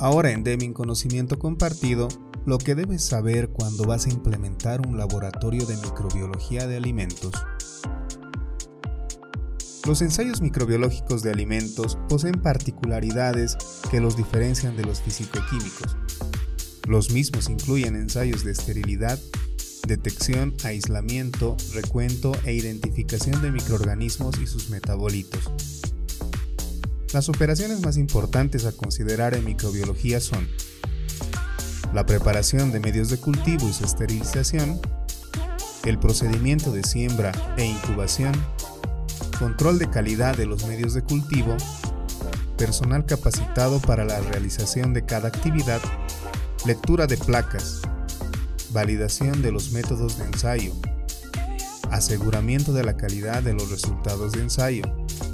Ahora en Deming Conocimiento Compartido, lo que debes saber cuando vas a implementar un laboratorio de microbiología de alimentos. Los ensayos microbiológicos de alimentos poseen particularidades que los diferencian de los fisicoquímicos. Los mismos incluyen ensayos de esterilidad, detección, aislamiento, recuento e identificación de microorganismos y sus metabolitos. Las operaciones más importantes a considerar en microbiología son la preparación de medios de cultivo y su esterilización, el procedimiento de siembra e incubación, control de calidad de los medios de cultivo, personal capacitado para la realización de cada actividad, lectura de placas, validación de los métodos de ensayo, aseguramiento de la calidad de los resultados de ensayo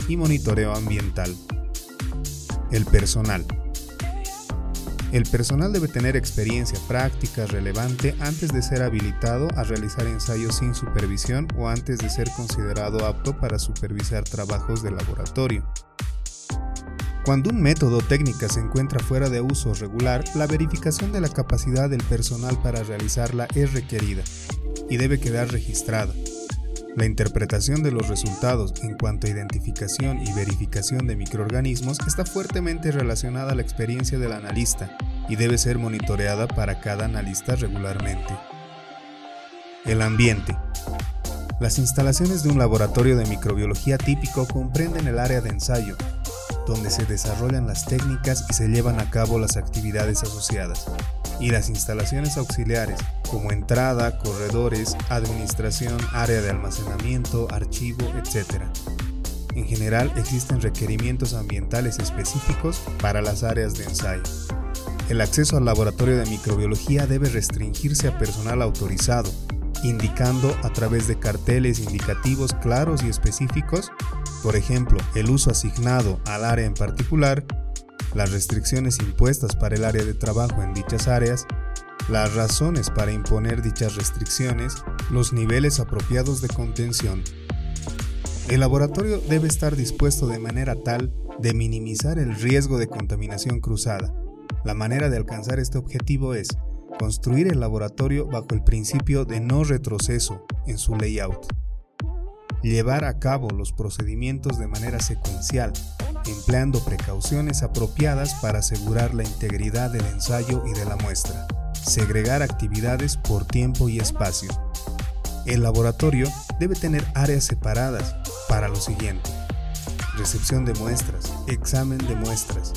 y monitoreo ambiental. El personal. El personal debe tener experiencia práctica relevante antes de ser habilitado a realizar ensayos sin supervisión o antes de ser considerado apto para supervisar trabajos de laboratorio. Cuando un método o técnica se encuentra fuera de uso regular, la verificación de la capacidad del personal para realizarla es requerida y debe quedar registrada. La interpretación de los resultados en cuanto a identificación y verificación de microorganismos está fuertemente relacionada a la experiencia del analista y debe ser monitoreada para cada analista regularmente. El ambiente. Las instalaciones de un laboratorio de microbiología típico comprenden el área de ensayo, donde se desarrollan las técnicas y se llevan a cabo las actividades asociadas, y las instalaciones auxiliares, como entrada, corredores, administración, área de almacenamiento, archivo, etc. En general existen requerimientos ambientales específicos para las áreas de ensayo. El acceso al laboratorio de microbiología debe restringirse a personal autorizado, indicando a través de carteles indicativos claros y específicos, por ejemplo, el uso asignado al área en particular, las restricciones impuestas para el área de trabajo en dichas áreas, las razones para imponer dichas restricciones, los niveles apropiados de contención. El laboratorio debe estar dispuesto de manera tal de minimizar el riesgo de contaminación cruzada. La manera de alcanzar este objetivo es construir el laboratorio bajo el principio de no retroceso en su layout. Llevar a cabo los procedimientos de manera secuencial, empleando precauciones apropiadas para asegurar la integridad del ensayo y de la muestra. Segregar actividades por tiempo y espacio. El laboratorio debe tener áreas separadas para lo siguiente. Recepción de muestras, examen de muestras,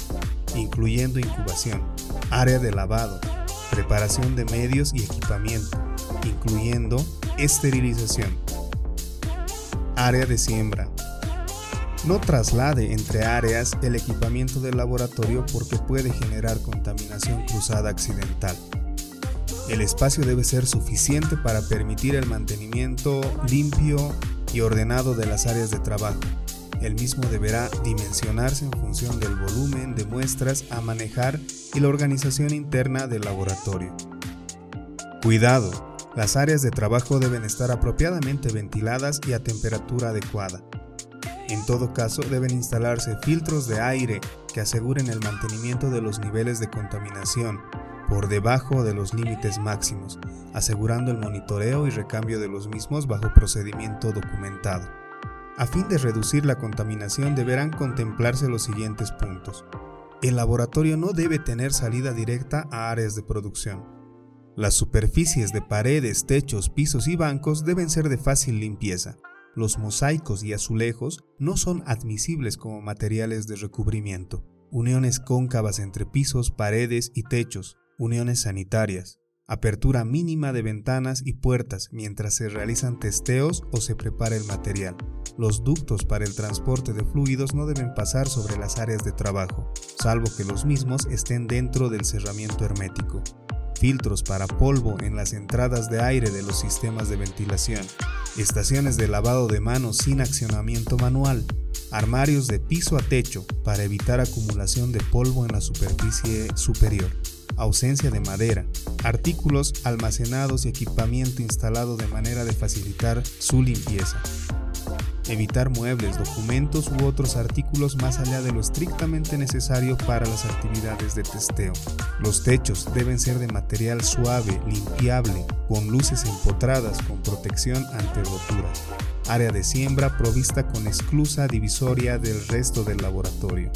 incluyendo incubación, área de lavado, preparación de medios y equipamiento, incluyendo esterilización, área de siembra, no traslade entre áreas el equipamiento del laboratorio porque puede generar contaminación cruzada accidental. El espacio debe ser suficiente para permitir el mantenimiento limpio y ordenado de las áreas de trabajo. El mismo deberá dimensionarse en función del volumen de muestras a manejar y la organización interna del laboratorio. Cuidado, las áreas de trabajo deben estar apropiadamente ventiladas y a temperatura adecuada. En todo caso, deben instalarse filtros de aire que aseguren el mantenimiento de los niveles de contaminación por debajo de los límites máximos, asegurando el monitoreo y recambio de los mismos bajo procedimiento documentado. A fin de reducir la contaminación deberán contemplarse los siguientes puntos. El laboratorio no debe tener salida directa a áreas de producción. Las superficies de paredes, techos, pisos y bancos deben ser de fácil limpieza los mosaicos y azulejos no son admisibles como materiales de recubrimiento. Uniones cóncavas entre pisos, paredes y techos, uniones sanitarias, apertura mínima de ventanas y puertas mientras se realizan testeos o se prepara el material. Los ductos para el transporte de fluidos no deben pasar sobre las áreas de trabajo, salvo que los mismos estén dentro del cerramiento hermético filtros para polvo en las entradas de aire de los sistemas de ventilación, estaciones de lavado de manos sin accionamiento manual, armarios de piso a techo para evitar acumulación de polvo en la superficie superior, ausencia de madera, artículos almacenados y equipamiento instalado de manera de facilitar su limpieza. Evitar muebles, documentos u otros artículos más allá de lo estrictamente necesario para las actividades de testeo. Los techos deben ser de material suave, limpiable, con luces empotradas con protección ante roturas. Área de siembra provista con esclusa divisoria del resto del laboratorio.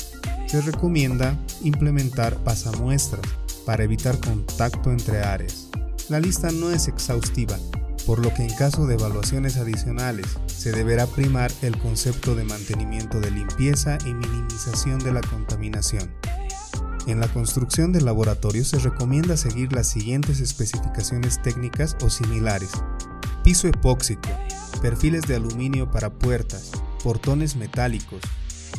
Se recomienda implementar pasamuestras para evitar contacto entre áreas. La lista no es exhaustiva, por lo que en caso de evaluaciones adicionales se deberá primar el concepto de mantenimiento de limpieza y minimización de la contaminación. En la construcción del laboratorio se recomienda seguir las siguientes especificaciones técnicas o similares. Piso epóxico, perfiles de aluminio para puertas, portones metálicos,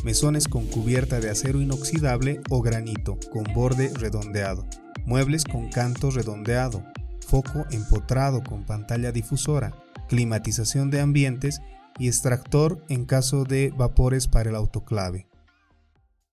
mesones con cubierta de acero inoxidable o granito con borde redondeado, muebles con canto redondeado, foco empotrado con pantalla difusora, climatización de ambientes y extractor en caso de vapores para el autoclave.